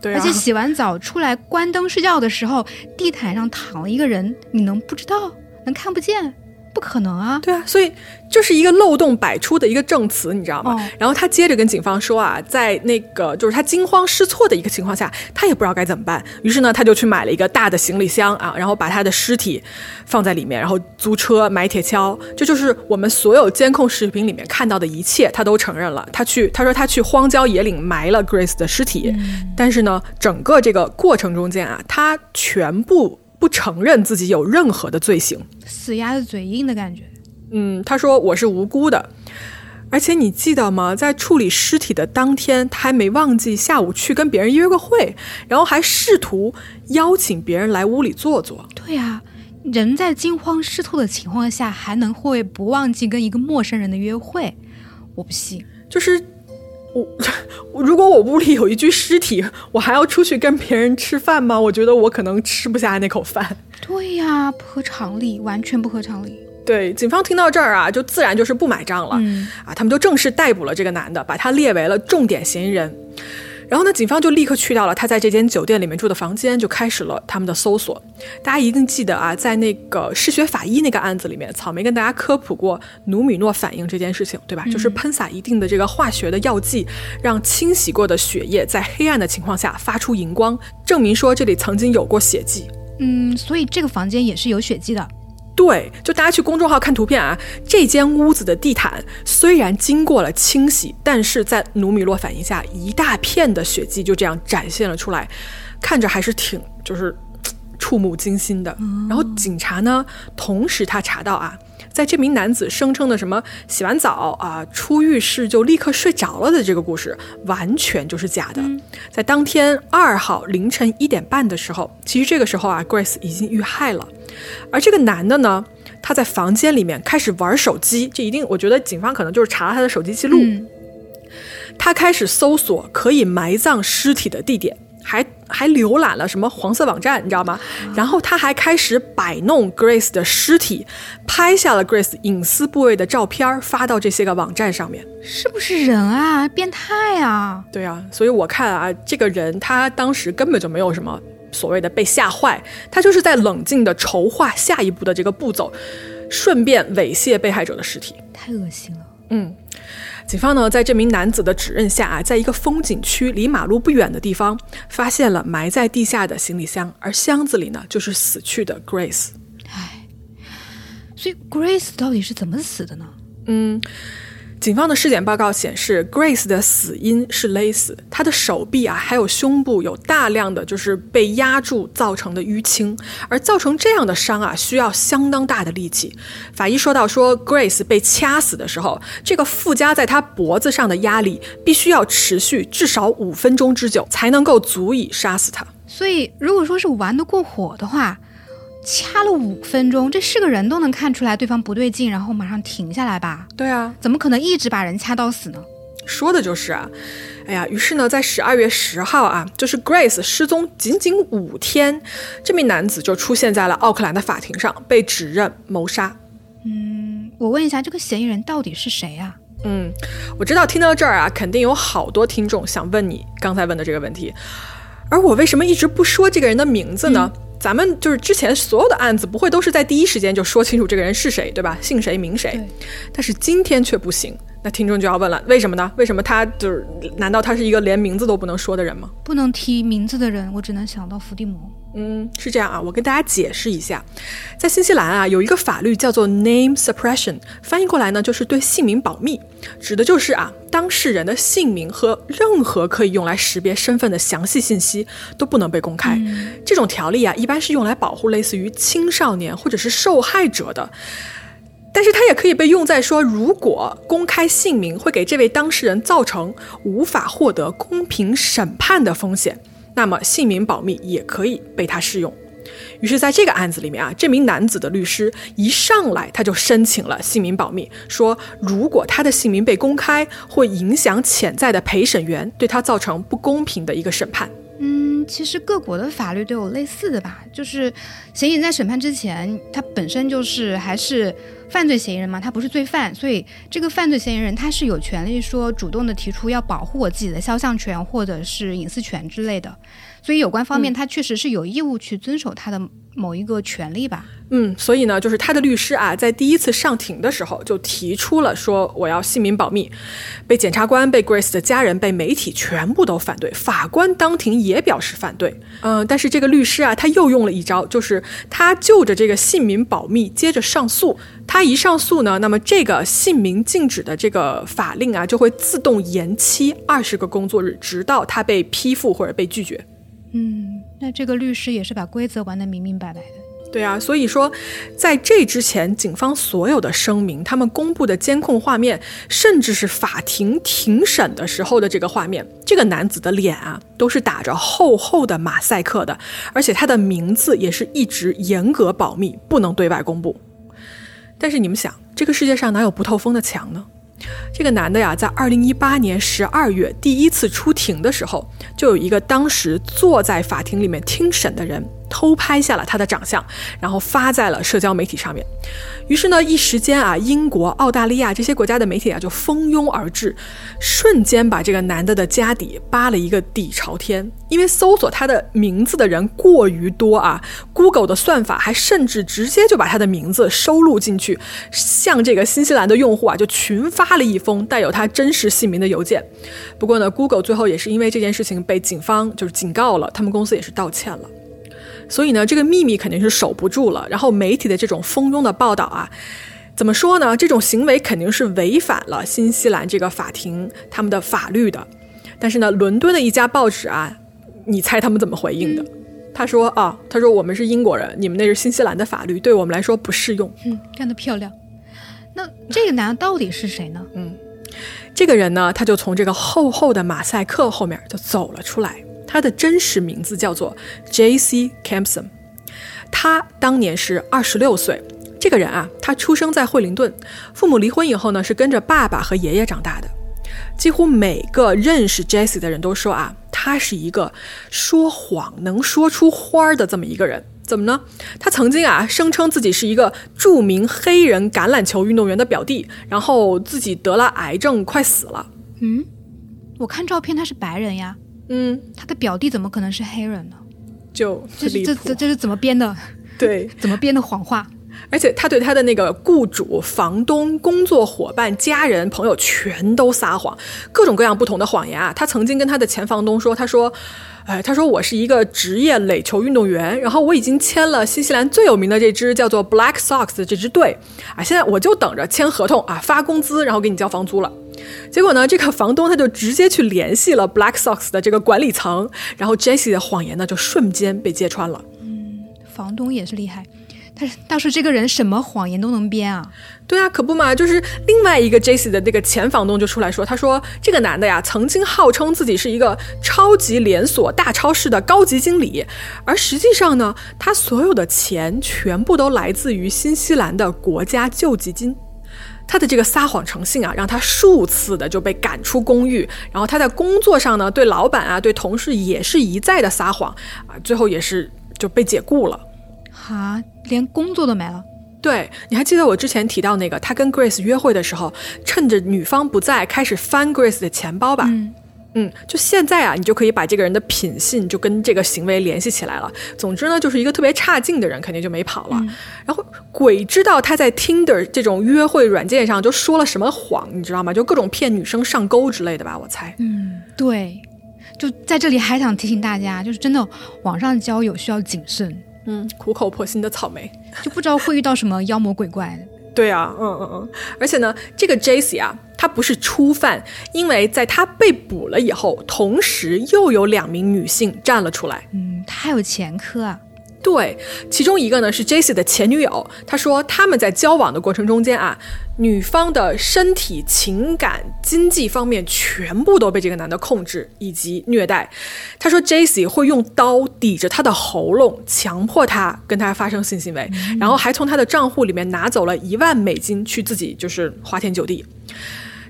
[SPEAKER 1] 对啊，
[SPEAKER 2] 而且洗完澡出来关灯睡觉的时候，地毯上躺了一个人，你能不知道？能看不见？不可能啊！
[SPEAKER 1] 对啊，所以就是一个漏洞百出的一个证词，你知道吗？
[SPEAKER 2] 哦
[SPEAKER 1] 然后他接着跟警方说啊，在那个就是他惊慌失措的一个情况下，他也不知道该怎么办，于是呢，他就去买了一个大的行李箱啊，然后把他的尸体放在里面，然后租车买铁锹，这就是我们所有监控视频里面看到的一切，他都承认了。他去，他说他去荒郊野岭埋了 Grace 的尸体，但是呢，整个这个过程中间啊，他全部不承认自己有任何的罪行。
[SPEAKER 2] 死鸭子嘴硬的感觉。
[SPEAKER 1] 嗯，他说我是无辜的，而且你记得吗？在处理尸体的当天，他还没忘记下午去跟别人约个会，然后还试图邀请别人来屋里坐坐。
[SPEAKER 2] 对啊，人在惊慌失措的情况下，还能会不忘记跟一个陌生人的约会？我不信。
[SPEAKER 1] 就是我，如果我屋里有一具尸体，我还要出去跟别人吃饭吗？我觉得我可能吃不下那口饭。
[SPEAKER 2] 对呀、不合常理，完全不合常理。
[SPEAKER 1] 对，警方听到这儿啊，就自然就是不买账了、
[SPEAKER 2] 嗯
[SPEAKER 1] 啊，他们就正式逮捕了这个男的，把他列为了重点嫌疑人。然后呢，警方就立刻去到了他在这间酒店里面住的房间，就开始了他们的搜索。大家一定记得啊，在那个嗜血法医那个案子里面，草莓跟大家科普过努米诺反应这件事情，对吧？就是喷洒一定的这个化学的药剂，让清洗过的血液在黑暗的情况下发出荧光，证明说这里曾经有过血迹。
[SPEAKER 2] 嗯，所以这个房间也是有血迹的。
[SPEAKER 1] 对，就大家去公众号看图片啊，这间屋子的地毯虽然经过了清洗，但是在努米诺反应下，一大片的血迹就这样展现了出来，看着还是挺就是触目惊心的。然后警察呢，同时他查到啊，在这名男子声称的什么洗完澡啊出浴室就立刻睡着了的这个故事，完全就是假的。在当天二号凌晨一点半的时候，其实这个时候啊，Grace 已经遇害了。而这个男的呢，他在房间里面开始玩手机，这一定我觉得警方可能就是查了他的手机记录。
[SPEAKER 2] 嗯
[SPEAKER 1] 他开始搜索可以埋葬尸体的地点，还还浏览了什么黄色网站，你知道吗？然后他还开始摆弄 Grace 的尸体，拍下了 Grace 隐私部位的照片，发到这些个网站上面。
[SPEAKER 2] 是不是人啊？变态啊！
[SPEAKER 1] 对啊，所以我看啊，这个人他当时根本就没有什么所谓的被吓坏，他就是在冷静的筹划下一步的这个步骤，顺便猥亵被害者的尸体。
[SPEAKER 2] 太恶心了。
[SPEAKER 1] 嗯。警方呢，在这名男子的指认下啊，在一个风景区离马路不远的地方，发现了埋在地下的行李箱，而箱子里呢，就是死去的 Grace。
[SPEAKER 2] 唉，所以 Grace 到底是怎么死的呢？
[SPEAKER 1] 嗯。警方的尸检报告显示，Grace 的死因是勒死，她的手臂啊，还有胸部有大量的就是被压住造成的淤青，而造成这样的伤啊，需要相当大的力气。法医说到，说 Grace 被掐死的时候，这个附加在她脖子上的压力必须要持续至少五分钟之久，才能够足以杀死她。
[SPEAKER 2] 所以，如果说是玩得过火的话。掐了五分钟，这是个人都能看出来对方不对劲，然后马上停下来吧？
[SPEAKER 1] 对啊，
[SPEAKER 2] 怎么可能一直把人掐到死呢？
[SPEAKER 1] 说的就是啊，哎呀，于是呢，在十二月十号啊，就是 Grace 失踪仅仅五天，这名男子就出现在了奥克兰的法庭上，被指认谋杀。
[SPEAKER 2] 嗯，我问一下，这个嫌疑人到底是谁啊？
[SPEAKER 1] 嗯，我知道听到这儿啊，肯定有好多听众想问你刚才问的这个问题，而我为什么一直不说这个人的名字呢？咱们就是之前所有的案子，不会都是在第一时间就说清楚这个人是谁，对吧？姓谁名谁。但是今天却不行，那听众就要问了，为什么呢？为什么他就是？难道他是一个连名字都不能说的人吗？
[SPEAKER 2] 不能提名字的人，我只能想到伏地魔。
[SPEAKER 1] 嗯，是这样啊，我跟大家解释一下，在新西兰啊，有一个法律叫做 name suppression，翻译过来呢就是对姓名保密，指的就是啊，当事人的姓名和任何可以用来识别身份的详细信息都不能被公开。这种条例啊，一般是用来保护类似于青少年或者是受害者的，但是它也可以被用在说，如果公开姓名会给这位当事人造成无法获得公平审判的风险。那么姓名保密也可以被他适用。于是，在这个案子里面啊，这名男子的律师一上来他就申请了姓名保密，说如果他的姓名被公开，会影响潜在的陪审员对他造成不公平的一个审判。
[SPEAKER 2] 嗯，其实各国的法律都有类似的吧，就是嫌疑人在审判之前，他本身就是还是。犯罪嫌疑人嘛，他不是罪犯，所以这个犯罪嫌疑人他是有权利说主动的提出要保护我自己的肖像权或者是隐私权之类的，所以有关方面他确实是有义务去遵守他的。某一个权利吧，
[SPEAKER 1] 嗯，嗯所以呢，就是他的律师啊，在第一次上庭的时候就提出了说我要姓名保密，被检察官、被 Grace 的家人、被媒体全部都反对，法官当庭也表示反对，嗯，但是这个律师啊，他又用了一招，就是他就着这个姓名保密接着上诉，他一上诉呢，那么这个姓名禁止的这个法令啊，就会自动延期二十个工作日，直到他被批复或者被拒绝。
[SPEAKER 2] 嗯，那这个律师也是把规则玩得明明白白的。
[SPEAKER 1] 对啊，所以说，在这之前，警方所有的声明、他们公布的监控画面，甚至是法庭庭审的时候的这个画面，这个男子的脸啊，都是打着厚厚的马赛克的，而且他的名字也是一直严格保密，不能对外公布。但是你们想，这个世界上哪有不透风的墙呢？这个男的呀，在二零一八年十二月第一次出庭的时候，就有一个当时坐在法庭里面听审的人。偷拍下了他的长相，然后发在了社交媒体上面。于是呢，一时间啊，英国、澳大利亚这些国家的媒体啊就蜂拥而至，瞬间把这个男的的家底扒了一个底朝天。因为搜索他的名字的人过于多啊，Google 的算法还甚至直接就把他的名字收录进去，向这个新西兰的用户啊就群发了一封带有他真实姓名的邮件。不过呢，Google 最后也是因为这件事情被警方就是警告了，他们公司也是道歉了。所以呢，这个秘密肯定是守不住了。然后媒体的这种蜂拥的报道啊，怎么说呢？这种行为肯定是违反了新西兰这个法庭他们的法律的。但是呢，伦敦的一家报纸啊，你猜他们怎么回应的？他说啊，他说我们是英国人，你们那是新西兰的法律，对我们来说不适用。
[SPEAKER 2] 嗯，干得漂亮。那这个男的到底是谁呢？
[SPEAKER 1] 嗯，这个人呢，他就从这个厚厚的马赛克后面就走了出来。他的真实名字叫做 J.C. Campson，他当年是二十六岁。这个人啊，他出生在惠灵顿，父母离婚以后呢，是跟着爸爸和爷爷长大的。几乎每个认识 Jesse 的人都说啊。他是一个说谎能说出花儿的这么一个人。怎么呢？他曾经啊声称自己是一个著名黑人橄榄球运动员的表弟，然后自己得了癌症，快死了。
[SPEAKER 2] 嗯，我看照片他是白人呀，
[SPEAKER 1] 嗯，
[SPEAKER 2] 他的表弟怎么可能是黑人呢？
[SPEAKER 1] 就
[SPEAKER 2] 这是这这这是怎么编的？
[SPEAKER 1] 对，
[SPEAKER 2] 怎么编的谎话？
[SPEAKER 1] 而且他对他的那个雇主、房东、工作伙伴、家人、朋友全都撒谎，各种各样不同的谎言啊。他曾经跟他的前房东说：“他说，哎，他说我是一个职业垒球运动员，然后我已经签了新西兰最有名的这支叫做 Black Sox 的这支队啊，现在我就等着签合同啊，发工资，然后给你交房租了。”结果呢，这个房东他就直接去联系了 Black Sox 的这个管理层，然后 Jesse 的谎言呢就瞬间被揭穿了。
[SPEAKER 2] 嗯房东也是厉害，但是倒是这个人什么谎言都能编啊！
[SPEAKER 1] 对啊，可不嘛，就是另外一个 Jesse 的那个前房东就出来说，他说这个男的呀，曾经号称自己是一个超级连锁大超市的高级经理，而实际上呢，他所有的钱全部都来自于新西兰的国家救济金。他的这个撒谎成性啊，让他数次的就被赶出公寓。然后他在工作上呢，对老板啊、对同事也是一再的撒谎啊，最后也是就被解雇了。
[SPEAKER 2] 哈，连工作都没了。
[SPEAKER 1] 对，你还记得我之前提到那个他跟 Grace 约会的时候，趁着女方不在，开始翻 Grace 的钱包吧？
[SPEAKER 2] 嗯，
[SPEAKER 1] 就现在啊，你就可以把这个人的品性就跟这个行为联系起来了。总之呢，就是一个特别差劲的人，肯定就没跑了。然后鬼知道他在 Tinder 这种约会软件上就说了什么谎，你知道吗？就各种骗女生上钩之类的吧，我猜。
[SPEAKER 2] 嗯，对，就在这里还想提醒大家，就是真的网上交友需要谨慎，
[SPEAKER 1] 嗯，苦口婆心的草莓。
[SPEAKER 2] 就不知道会遇到什么妖魔鬼怪的。
[SPEAKER 1] 对啊，嗯嗯嗯，而且呢，这个 J.C. 啊，他不是初犯，因为在他被捕了以后，同时又有两名女性站了出来。
[SPEAKER 2] 嗯，他还有前科啊。
[SPEAKER 1] 对，其中一个呢是 J.C. 的前女友，他说他们在交往的过程中间啊，女方的身体、情感、经济方面全部都被这个男的控制以及虐待。他说 J.C. 会用刀抵着他的喉咙，强迫他跟他发生性行为，然后还从他的账户里面拿走了一万美金去自己就是花天酒地。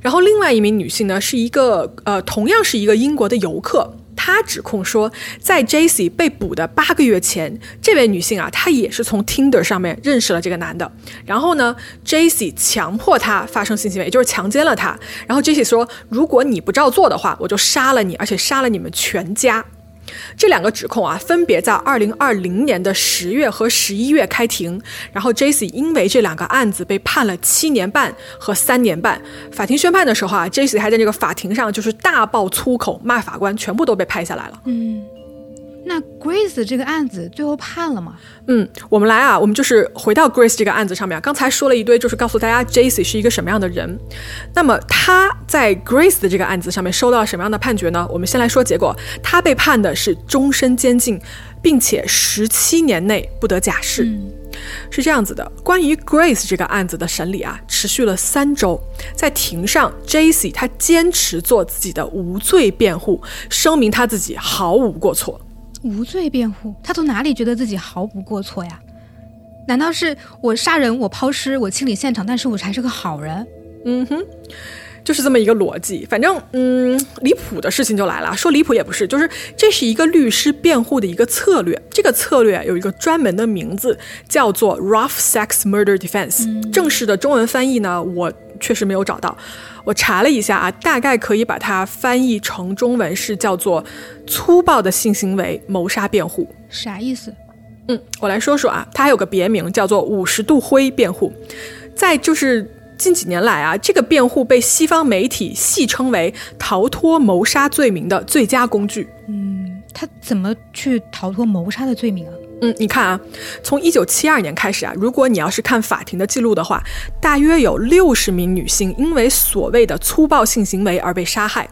[SPEAKER 1] 然后另外一名女性呢，是一个呃，同样是一个英国的游客。她指控说，在 Jesse 被捕的八个月前，这位女性啊，她也是从 Tinder 上面认识了这个男的。然后呢，J.C. 强迫她发生性行为，也就是强奸了她。然后 Jesse 说，如果你不照做的话，我就杀了你，而且杀了你们全家。这两个指控啊，分别在二零二零年的十月和十一月开庭，然后 J.C. 因为这两个案子被判了七年半和三年半。法庭宣判的时候啊，J.C. 还在这个法庭上就是大爆粗口，骂法官，全部都被拍下来了。
[SPEAKER 2] 嗯，那 Grace 这个案子最后判了吗？
[SPEAKER 1] 嗯，我们来啊，我们就是回到 Grace 这个案子上面啊。刚才说了一堆，就是告诉大家 j a c 是一个什么样的人。那么他在 Grace 的这个案子上面收到了什么样的判决呢？我们先来说结果，他被判的是终身监禁，并且十七年内不得假释。是这样子的，关于 Grace 这个案子的审理啊，持续了三周。在庭上，J.C. 他坚持做自己的无罪辩护，声明他自己毫无过错。
[SPEAKER 2] 无罪辩护，他从哪里觉得自己毫不过错呀？难道是我杀人、我抛尸、我清理现场，但是我还是个好人？
[SPEAKER 1] 嗯哼，就是这么一个逻辑。反正，嗯，离谱的事情就来了。说离谱也不是，就是这是一个律师辩护的一个策略。这个策略有一个专门的名字，叫做 rough sex murder defense。正式的中文翻译呢，我确实没有找到。我查了一下啊，大概可以把它翻译成中文是叫做粗暴的性行为谋杀辩护。
[SPEAKER 2] 啥意思？
[SPEAKER 1] 嗯，我来说说啊，它还有个别名叫做五十度灰辩护，在就是近几年来啊，这个辩护被西方媒体戏称为逃脱谋杀罪名的最佳工具。
[SPEAKER 2] 嗯他怎么去逃脱谋杀的罪名啊？
[SPEAKER 1] 嗯，你看啊，从一九七二年开始啊，如果你要是看法庭的记录的话，大约有六十名女性因为所谓的粗暴性行为而被杀害。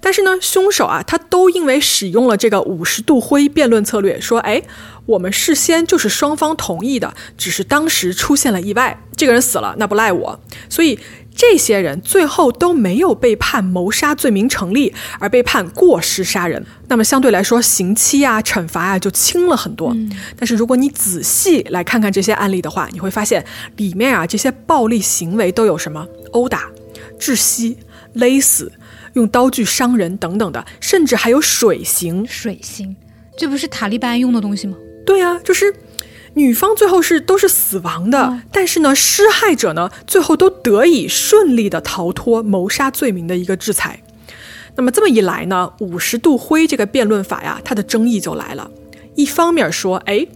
[SPEAKER 1] 但是呢，凶手啊，他都因为使用了这个五十度灰辩论策略，说，哎，我们事先就是双方同意的，只是当时出现了意外，这个人死了，那不赖我。所以这些人最后都没有被判谋杀罪名成立，而被判过失杀人。那么相对来说，刑期啊、惩罚啊就轻了很多。但是如果你仔细来看看这些案例的话，你会发现里面啊这些暴力行为都有什么：殴打、窒息、勒死、用刀具伤人等等的，甚至还有水刑。
[SPEAKER 2] 水刑，这不是塔利班用的东西吗？
[SPEAKER 1] 对啊，就是女方最后是都是死亡的，但是呢，施害者呢最后都得以顺利的逃脱谋杀罪名的一个制裁。那么这么一来呢，五十度灰这个辩论法呀，它的争议就来了。一方面说，哎。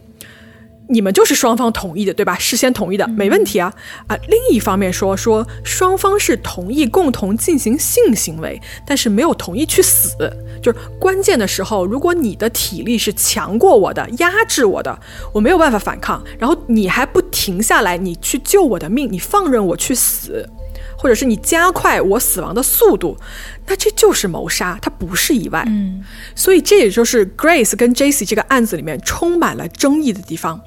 [SPEAKER 1] 你们就是双方同意的，对吧？事先同意的，没问题啊啊！另一方面说说双方是同意共同进行性行为，但是没有同意去死。就是关键的时候，如果你的体力是强过我的，压制我的，我没有办法反抗，然后你还不停下来，你去救我的命，你放任我去死，或者是你加快我死亡的速度，那这就是谋杀，它不是意外。
[SPEAKER 2] 嗯，
[SPEAKER 1] 所以这也就是 Grace 跟 Jesse 这个案子里面充满了争议的地方。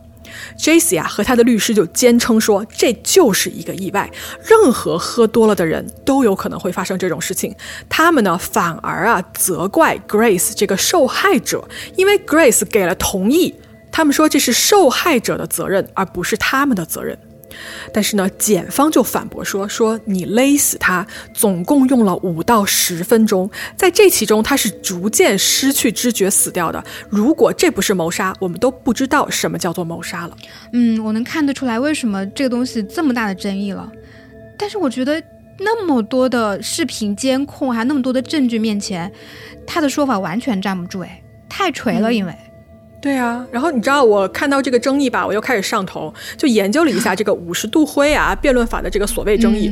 [SPEAKER 1] Jesse 啊和他的律师就坚称说，这就是一个意外，任何喝多了的人都有可能会发生这种事情。他们呢反而啊责怪 Grace 这个受害者，因为 Grace 给了同意，他们说这是受害者的责任，而不是他们的责任。但是呢，检方就反驳说：“说你勒死他，总共用了五到十分钟，在这其中他是逐渐失去知觉死掉的。如果这不是谋杀，我们都不知道什么叫做谋杀了。”
[SPEAKER 2] 嗯，我能看得出来为什么这个东西这么大的争议了。但是我觉得那么多的视频监控，还那么多的证据面前，他的说法完全站不住，哎，太锤了，因为。
[SPEAKER 1] 对啊，然后你知道我看到这个争议吧，我又开始上头，就研究了一下这个五十度灰啊辩论法的这个所谓争议。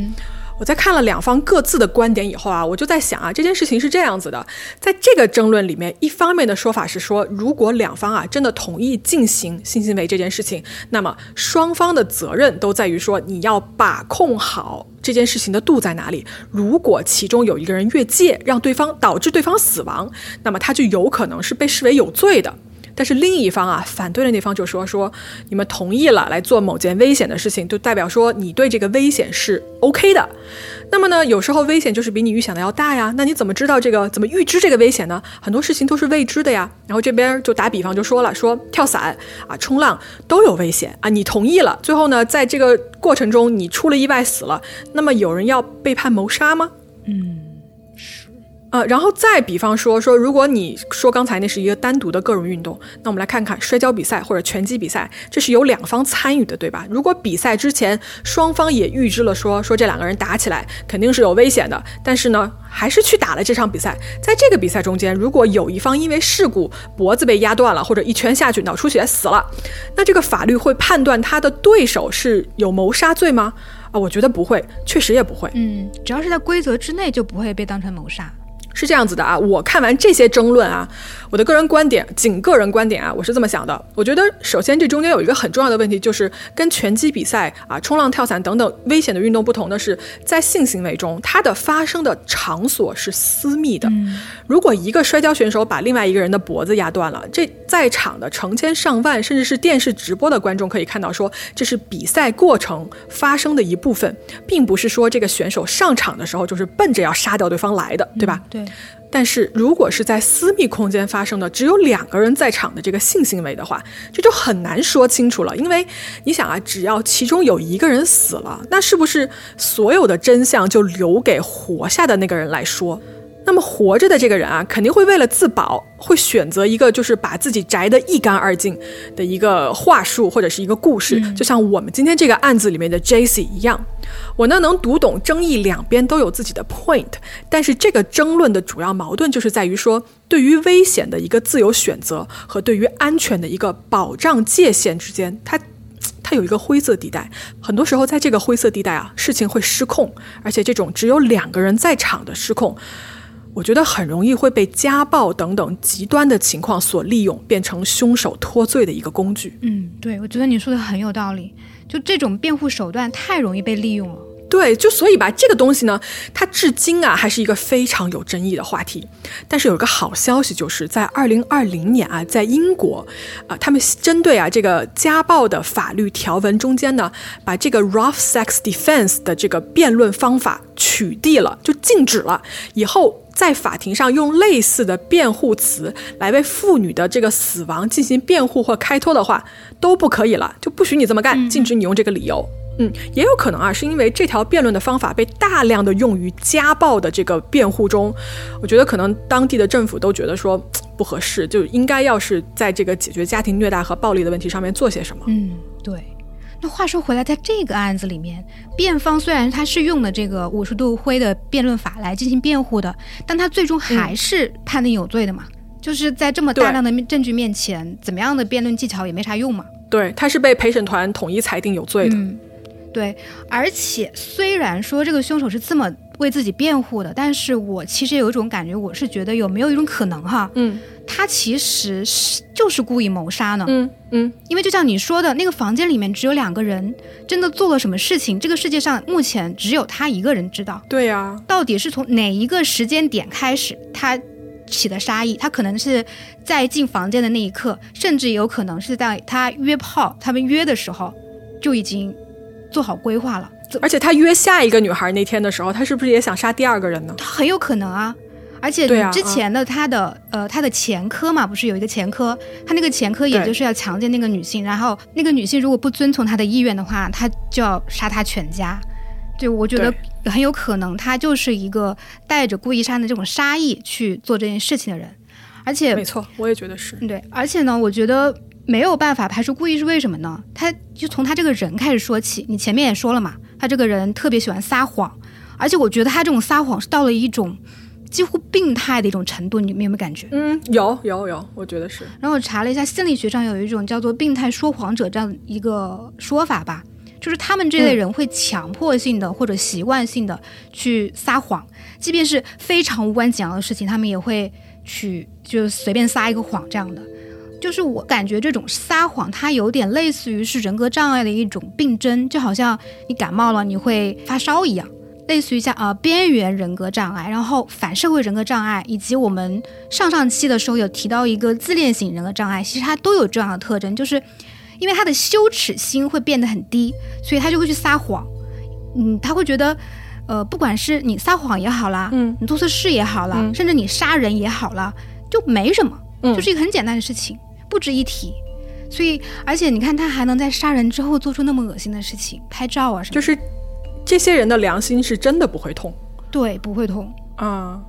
[SPEAKER 1] 我在看了两方各自的观点以后啊，我就在想啊，这件事情是这样子的，在这个争论里面，一方面的说法是说，如果两方啊真的同意进行性行为这件事情，那么双方的责任都在于说，你要把控好这件事情的度在哪里。如果其中有一个人越界，让对方导致对方死亡，那么他就有可能是被视为有罪的。但是另一方啊，反对的那方就说说，你们同意了来做某件危险的事情，就代表说你对这个危险是 OK 的。那么呢，有时候危险就是比你预想的要大呀。那你怎么知道这个？怎么预知这个危险呢？很多事情都是未知的呀。然后这边就打比方就说了，说跳伞啊、冲浪都有危险啊。你同意了，最后呢，在这个过程中你出了意外死了，那么有人要被判谋杀吗？
[SPEAKER 2] 嗯。
[SPEAKER 1] 呃，然后再比方说说，如果你说刚才那是一个单独的个人运动，那我们来看看摔跤比赛或者拳击比赛，这是有两方参与的，对吧？如果比赛之前双方也预知了说说这两个人打起来肯定是有危险的，但是呢还是去打了这场比赛，在这个比赛中间，如果有一方因为事故脖子被压断了，或者一拳下去脑出血死了，那这个法律会判断他的对手是有谋杀罪吗？啊，我觉得不会，确实也不会。
[SPEAKER 2] 嗯，只要是在规则之内，就不会被当成谋杀。
[SPEAKER 1] 是这样子的啊，我看完这些争论啊，我的个人观点，仅个人观点啊，我是这么想的。我觉得首先这中间有一个很重要的问题，就是跟拳击比赛啊、冲浪、跳伞等等危险的运动不同的是，在性行为中，它的发生的场所是私密的。如果一个摔跤选手把另外一个人的脖子压断了，这在场的成千上万，甚至是电视直播的观众可以看到，说这是比赛过程发生的一部分，并不是说这个选手上场的时候就是奔着要杀掉对方来的，对吧？
[SPEAKER 2] 对。
[SPEAKER 1] 但是如果是在私密空间发生的，只有两个人在场的这个性行为的话，这就很难说清楚了。因为你想啊，只要其中有一个人死了，那是不是所有的真相就留给活下的那个人来说？那么活着的这个人啊，肯定会为了自保，会选择一个就是把自己摘得一干二净的一个话术或者是一个故事，就像我们今天这个案子里面的 Jesse 一样。我呢能读懂争议两边都有自己的 point，但是这个争论的主要矛盾就是在于说，对于危险的一个自由选择和对于安全的一个保障界限之间，它它有一个灰色地带。很多时候在这个灰色地带啊，事情会失控，而且这种只有两个人在场的失控。我觉得很容易会被家暴等等极端的情况所利用，变成凶手脱罪的一个工具。
[SPEAKER 2] 嗯，对，我觉得你说的很有道理。就这种辩护手段太容易被利用了。
[SPEAKER 1] 对，就所以吧，这个东西呢，它至今啊还是一个非常有争议的话题。但是有一个好消息，就是在二零二零年啊，在英国，啊，他们针对啊这个家暴的法律条文中间呢，把这个 rough sex defense 的这个辩论方法取缔了，就禁止了。以后。在法庭上用类似的辩护词来为妇女的这个死亡进行辩护或开脱的话，都不可以了，就不许你这么干，禁止你用这个理由。嗯，也有可能啊，是因为这条辩论的方法被大量的用于家暴的这个辩护中，我觉得可能当地的政府都觉得说不合适，就应该要是在这个解决家庭虐待和暴力的问题上面做些什么。
[SPEAKER 2] 嗯，对。那话说回来，在这个案子里面，辩方虽然他是用的这个五十度灰的辩论法来进行辩护的，但他最终还是判定有罪的嘛？就是在这么大量的证据面前，怎么样的辩论技巧也没啥用嘛？
[SPEAKER 1] 对，他是被陪审团统一裁定有罪的。
[SPEAKER 2] 嗯，对。而且虽然说这个凶手是这么为自己辩护的，但是我其实有一种感觉，我是觉得有没有一种可能哈？
[SPEAKER 1] 嗯。
[SPEAKER 2] 他其实是就是故意谋杀呢，
[SPEAKER 1] 嗯嗯，
[SPEAKER 2] 因为就像你说的，那个房间里面只有两个人，真的做了什么事情，这个世界上目前只有他一个人知道。
[SPEAKER 1] 对呀，
[SPEAKER 2] 到底是从哪一个时间点开始他起的杀意？他可能是在进房间的那一刻，甚至有可能是在他约炮，他们约的时候就已经做好规划了。
[SPEAKER 1] 而且他约下一个女孩那天的时候，他是不是也想杀第二个人呢？
[SPEAKER 2] 他很有可能啊。而且之前的他的呃他的前科嘛，不是有一个前科，他那个前科也就是要强奸那个女性，然后那个女性如果不遵从他的意愿的话，他就要杀他全家。对，我觉得很有可能他就是一个带着故意杀的这种杀意去做这件事情的人。而且
[SPEAKER 1] 没错，我也觉得是
[SPEAKER 2] 对。而且呢，我觉得没有办法排除故意是为什么呢？他就从他这个人开始说起。你前面也说了嘛，他这个人特别喜欢撒谎，而且我觉得他这种撒谎是到了一种。几乎病态的一种程度，你们有没有感觉？
[SPEAKER 1] 嗯，有有有，我觉得是。
[SPEAKER 2] 然后我查了一下，心理学上有一种叫做“病态说谎者”这样一个说法吧，就是他们这类人会强迫性的或者习惯性的去撒谎，即便是非常无关紧要的事情，他们也会去就随便撒一个谎这样的。就是我感觉这种撒谎，它有点类似于是人格障碍的一种病症，就好像你感冒了你会发烧一样。类似于像呃边缘人格障碍，然后反社会人格障碍，以及我们上上期的时候有提到一个自恋型人格障碍，其实它都有这样的特征，就是因为他的羞耻心会变得很低，所以他就会去撒谎。嗯，他会觉得，呃，不管是你撒谎也好啦，
[SPEAKER 1] 嗯，
[SPEAKER 2] 你做错事也好啦，甚至你杀人也好啦，就没什么，就是一个很简单的事情，不值一提。所以，而且你看他还能在杀人之后做出那么恶心的事情，拍照啊什么，
[SPEAKER 1] 就是。这些人的良心是真的不会痛，
[SPEAKER 2] 对，不会痛
[SPEAKER 1] 啊。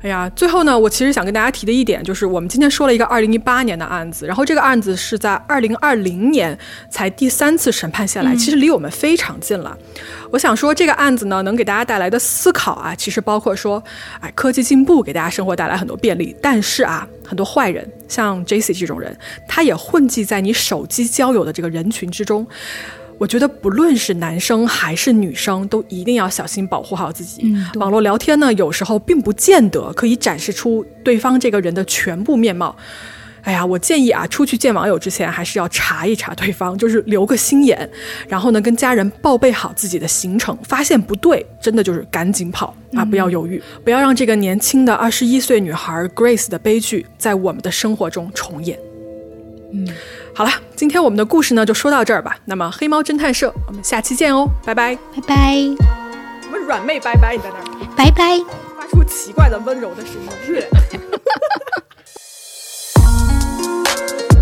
[SPEAKER 1] 哎呀，最后呢，我其实想跟大家提的一点就是，我们今天说了一个二零一八年的案子，然后这个案子是在二零二零年才第三次审判下来，其实离我们非常近了。我想说，这个案子呢，能给大家带来的思考啊，其实包括说，哎，科技进步给大家生活带来很多便利，但是啊，很多坏人，像 J C 这种人，他也混迹在你手机交友的这个人群之中。我觉得不论是男生还是女生，都一定要小心保护好自己。网络聊天呢，有时候并不见得可以展示出对方这个人的全部面貌。哎呀，我建议啊，出去见网友之前，还是要查一查对方，就是留个心眼。然后呢，跟家人报备好自己的行程，发现不对，真的就是赶紧跑啊，不要犹豫，不要让这个年轻的二十一岁女孩 Grace 的悲剧在我们的生活中重演。
[SPEAKER 2] 嗯。
[SPEAKER 1] 好了今天我们的故事呢就说到这儿吧。那么黑猫侦探社我们下期见哦。拜拜。
[SPEAKER 2] 拜拜。
[SPEAKER 1] 我们软妹拜拜你在那儿
[SPEAKER 2] 拜拜。
[SPEAKER 1] 发出奇怪的温柔的声音。越 [LAUGHS]